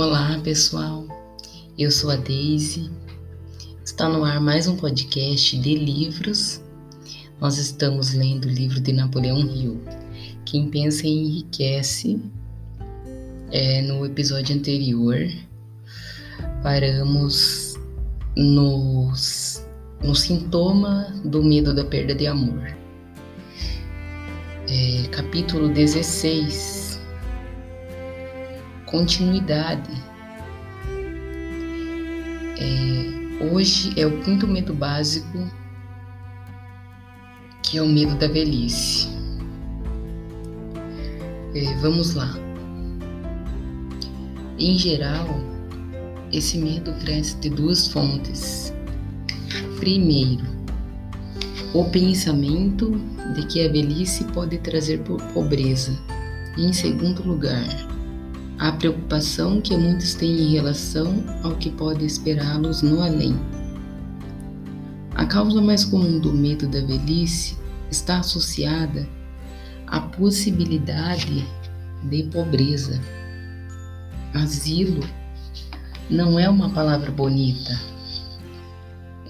Olá, pessoal. Eu sou a Daisy. Está no ar mais um podcast de livros. Nós estamos lendo o livro de Napoleão Hill. Quem pensa enriquece. É, no episódio anterior, paramos nos, no sintoma do medo da perda de amor. É, capítulo 16 continuidade. É, hoje é o quinto medo básico, que é o medo da velhice. É, vamos lá. Em geral, esse medo cresce de duas fontes. Primeiro, o pensamento de que a velhice pode trazer pobreza. E, em segundo lugar, a preocupação que muitos têm em relação ao que pode esperá-los no além. A causa mais comum do medo da velhice está associada à possibilidade de pobreza. Asilo não é uma palavra bonita,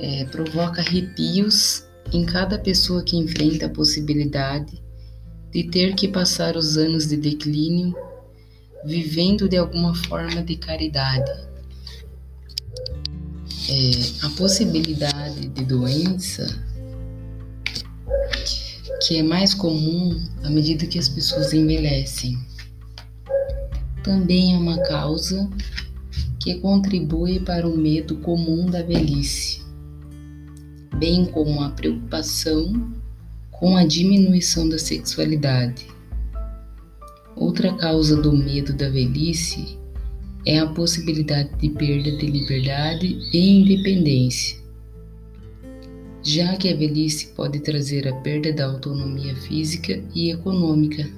é, provoca arrepios em cada pessoa que enfrenta a possibilidade de ter que passar os anos de declínio vivendo de alguma forma de caridade. É, a possibilidade de doença, que é mais comum à medida que as pessoas envelhecem, também é uma causa que contribui para o medo comum da velhice, bem como a preocupação com a diminuição da sexualidade Outra causa do medo da velhice é a possibilidade de perda de liberdade e independência, já que a velhice pode trazer a perda da autonomia física e econômica.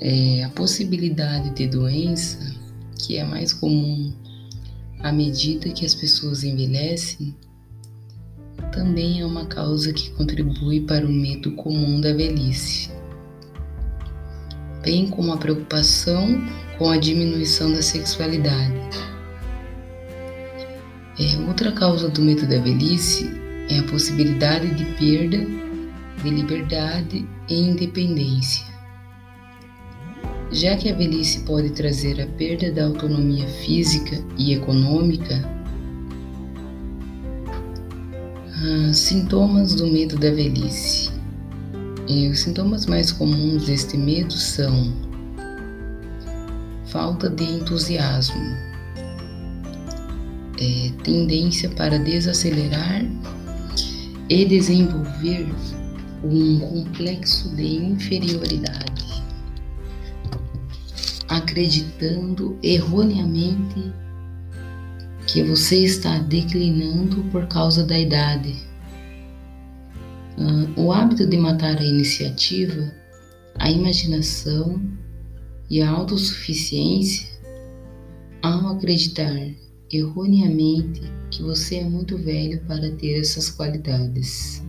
É, a possibilidade de doença, que é mais comum à medida que as pessoas envelhecem, também é uma causa que contribui para o medo comum da velhice, bem como a preocupação com a diminuição da sexualidade. É, outra causa do medo da velhice é a possibilidade de perda de liberdade e independência. Já que a velhice pode trazer a perda da autonomia física e econômica, Ah, sintomas do medo da velhice. E os sintomas mais comuns deste medo são falta de entusiasmo, é, tendência para desacelerar e desenvolver um complexo de inferioridade, acreditando erroneamente que você está declinando por causa da idade. Ah, o hábito de matar a iniciativa, a imaginação e a autossuficiência ao acreditar erroneamente que você é muito velho para ter essas qualidades.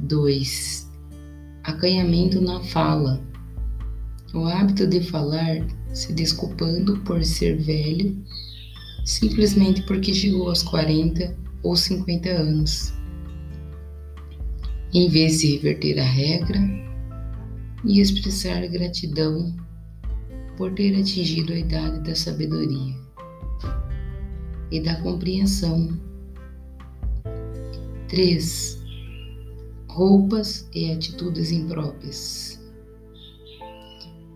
2. Acanhamento na fala. O hábito de falar se desculpando por ser velho simplesmente porque chegou aos 40 ou 50 anos. Em vez de reverter a regra e expressar gratidão por ter atingido a idade da sabedoria e da compreensão. 3. Roupas e atitudes impróprias.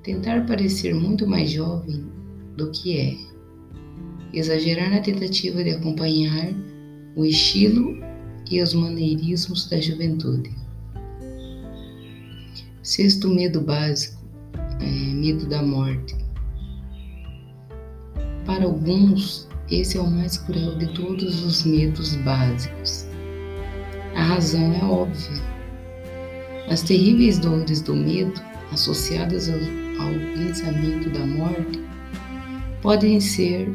Tentar parecer muito mais jovem do que é exagerar na tentativa de acompanhar o estilo e os maneirismos da juventude. Sexto medo básico é medo da morte. Para alguns, esse é o mais cruel de todos os medos básicos. A razão é óbvia. As terríveis dores do medo, associadas ao, ao pensamento da morte, podem ser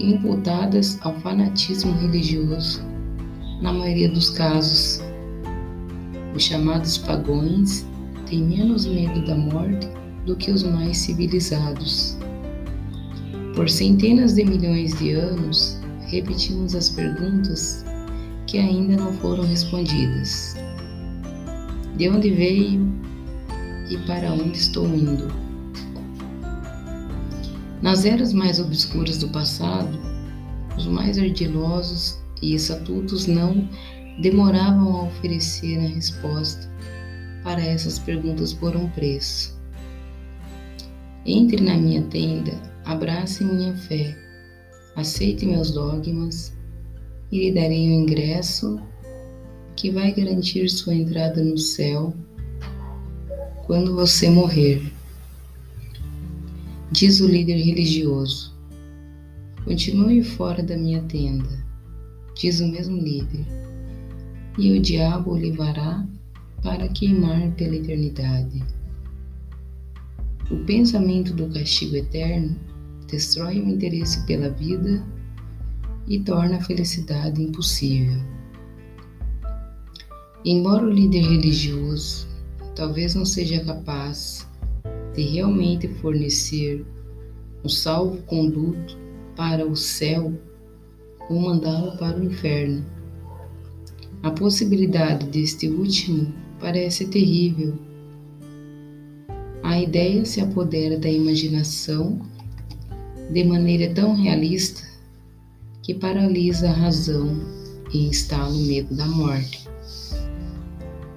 imputadas ao fanatismo religioso, na maioria dos casos. Os chamados pagões têm menos medo da morte do que os mais civilizados. Por centenas de milhões de anos, repetimos as perguntas que ainda não foram respondidas. De onde veio e para onde estou indo? Nas eras mais obscuras do passado, os mais ardilosos e estatutos não demoravam a oferecer a resposta para essas perguntas por um preço. Entre na minha tenda, abrace minha fé, aceite meus dogmas e lhe darei o ingresso que vai garantir sua entrada no céu quando você morrer. Diz o líder religioso. Continue fora da minha tenda, diz o mesmo líder, e o diabo o levará para queimar pela eternidade. O pensamento do castigo eterno destrói o interesse pela vida e torna a felicidade impossível. Embora o líder religioso talvez não seja capaz de realmente fornecer um salvo-conduto para o céu ou mandá-lo para o inferno. A possibilidade deste último parece terrível. A ideia se apodera da imaginação de maneira tão realista que paralisa a razão e instala o medo da morte.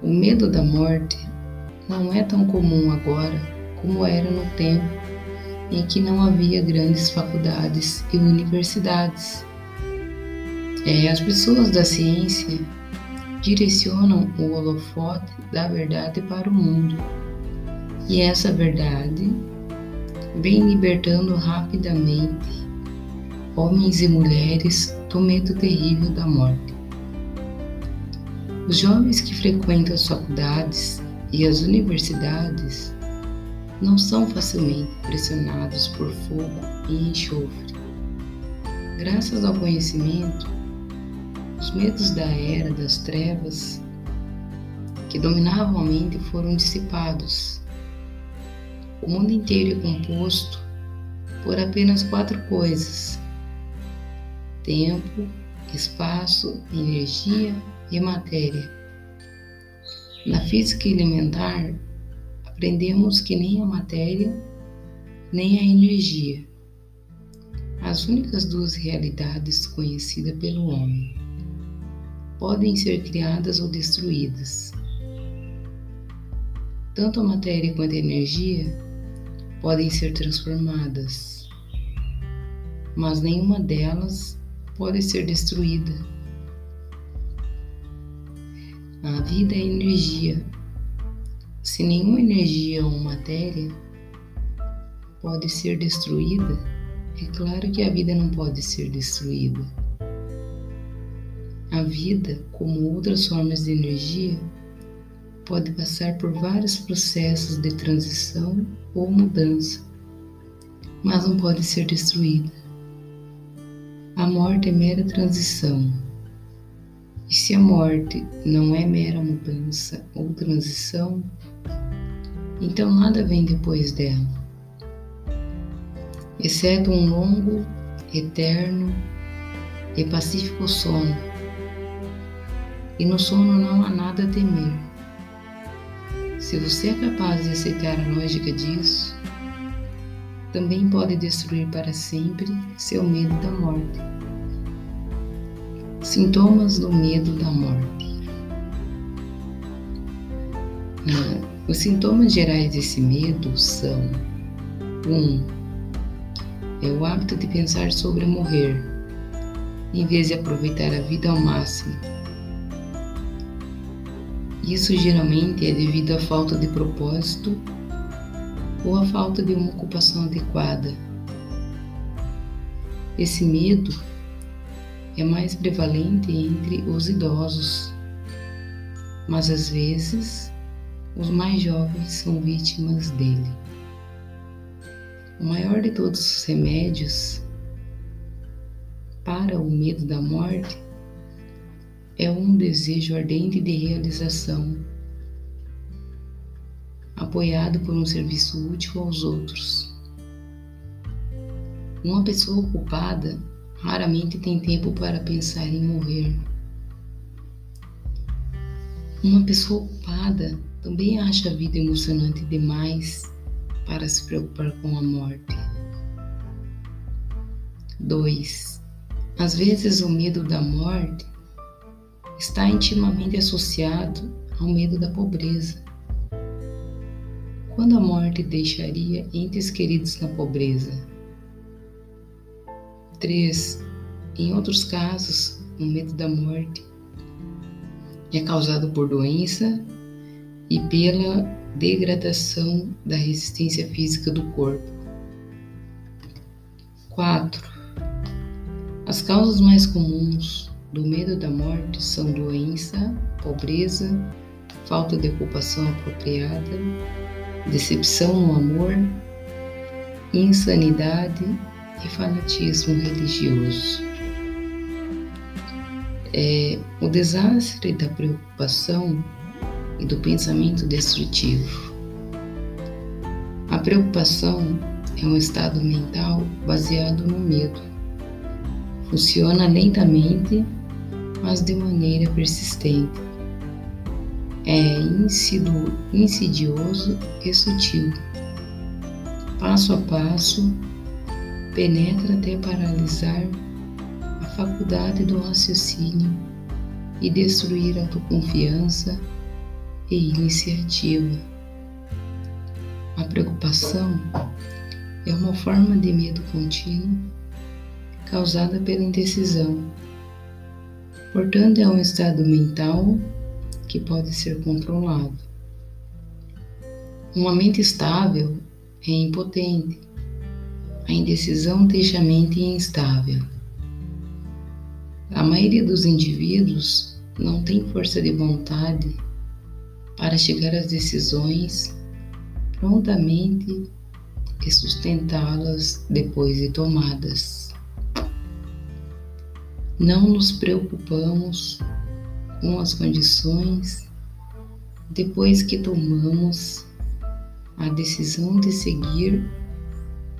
O medo da morte não é tão comum agora como era no tempo em que não havia grandes faculdades e universidades. É, as pessoas da ciência direcionam o holofote da verdade para o mundo, e essa verdade vem libertando rapidamente homens e mulheres do medo terrível da morte. Os jovens que frequentam as faculdades e as universidades não são facilmente pressionados por fogo e enxofre. Graças ao conhecimento, os medos da era das trevas que dominavam a mente foram dissipados. O mundo inteiro é composto por apenas quatro coisas: tempo, espaço, energia e matéria. Na física elementar, aprendemos que nem a matéria, nem a energia, as únicas duas realidades conhecidas pelo homem, podem ser criadas ou destruídas. Tanto a matéria quanto a energia podem ser transformadas, mas nenhuma delas pode ser destruída. A vida é energia se nenhuma energia ou matéria pode ser destruída, é claro que a vida não pode ser destruída. A vida, como outras formas de energia, pode passar por vários processos de transição ou mudança, mas não pode ser destruída. A morte é mera transição. E se a morte não é mera mudança ou transição, então nada vem depois dela, exceto um longo, eterno e pacífico sono. E no sono não há nada a temer. Se você é capaz de aceitar a lógica disso, também pode destruir para sempre seu medo da morte. Sintomas do medo da morte. Ah, os sintomas gerais desse medo são: 1. Um, é o hábito de pensar sobre morrer, em vez de aproveitar a vida ao máximo. Isso geralmente é devido à falta de propósito ou à falta de uma ocupação adequada. Esse medo é mais prevalente entre os idosos, mas às vezes os mais jovens são vítimas dele. O maior de todos os remédios para o medo da morte é um desejo ardente de realização. apoiado por um serviço útil aos outros. Uma pessoa ocupada raramente tem tempo para pensar em morrer. Uma pessoa ocupada também acha a vida emocionante demais para se preocupar com a morte. 2. Às vezes o medo da morte está intimamente associado ao medo da pobreza. Quando a morte deixaria entes queridos na pobreza? 3. Em outros casos, o medo da morte é causado por doença e pela degradação da resistência física do corpo. 4. As causas mais comuns do medo da morte são doença, pobreza, falta de ocupação apropriada, decepção no amor, insanidade e fanatismo religioso. É, o desastre da preocupação e do pensamento destrutivo. A preocupação é um estado mental baseado no medo. Funciona lentamente, mas de maneira persistente. É insidioso e sutil. Passo a passo, penetra até paralisar a faculdade do raciocínio e destruir a autoconfiança e iniciativa. A preocupação é uma forma de medo contínuo causada pela indecisão. Portanto, é um estado mental que pode ser controlado. Uma mente estável é impotente. A indecisão deixa a mente instável. A maioria dos indivíduos não tem força de vontade para chegar às decisões prontamente e sustentá-las depois de tomadas. Não nos preocupamos com as condições depois que tomamos a decisão de seguir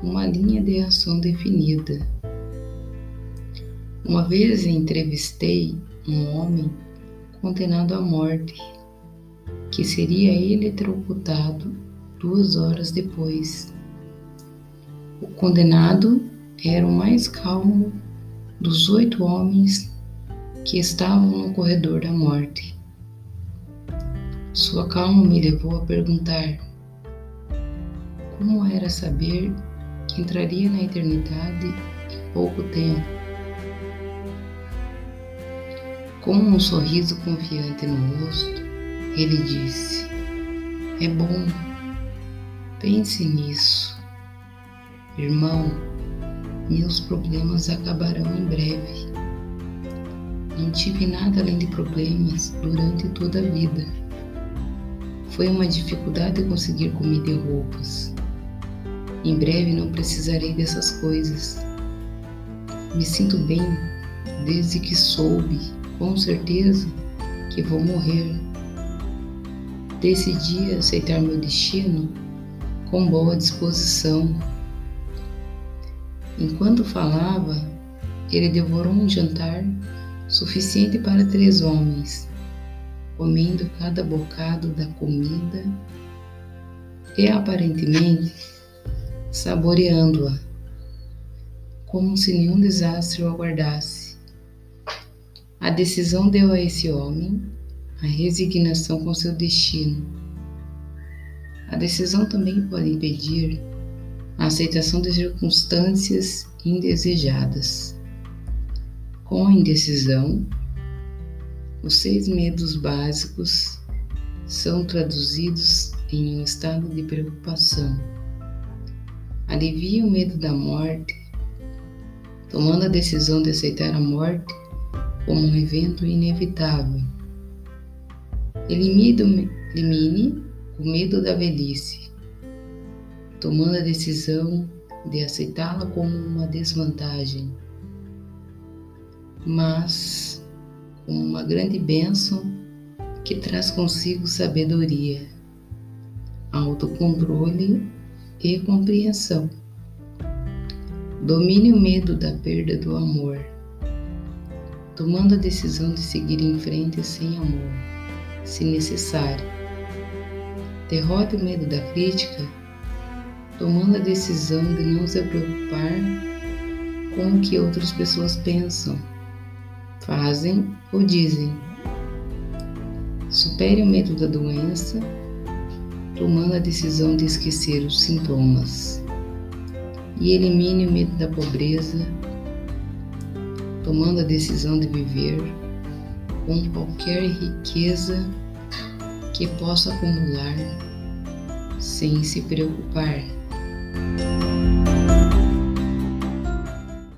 uma linha de ação definida. Uma vez entrevistei um homem condenado à morte que seria eletrocutado duas horas depois. O condenado era o mais calmo dos oito homens que estavam no corredor da morte. Sua calma me levou a perguntar como era saber entraria na eternidade em pouco tempo. Com um sorriso confiante no rosto, ele disse: É bom, pense nisso. Irmão, meus problemas acabarão em breve. Não tive nada além de problemas durante toda a vida. Foi uma dificuldade conseguir comida e roupas. Em breve não precisarei dessas coisas. Me sinto bem desde que soube, com certeza, que vou morrer Decidi aceitar meu destino com boa disposição. Enquanto falava, ele devorou um jantar suficiente para três homens, comendo cada bocado da comida e aparentemente saboreando-a, como se nenhum desastre o aguardasse. A decisão deu a esse homem a resignação com seu destino. A decisão também pode impedir a aceitação de circunstâncias indesejadas. Com a indecisão, os seis medos básicos são traduzidos em um estado de preocupação. Alivia o medo da morte, tomando a decisão de aceitar a morte como um evento inevitável. Elimine o medo da velhice, tomando a decisão de aceitá-la como uma desvantagem, mas como uma grande bênção que traz consigo sabedoria. Autocontrole e compreensão. Domine o medo da perda do amor, tomando a decisão de seguir em frente sem amor, se necessário. Derrote o medo da crítica, tomando a decisão de não se preocupar com o que outras pessoas pensam, fazem ou dizem. Supere o medo da doença, tomando a decisão de esquecer os sintomas. E elimine o medo da pobreza, tomando a decisão de viver com qualquer riqueza que possa acumular sem se preocupar.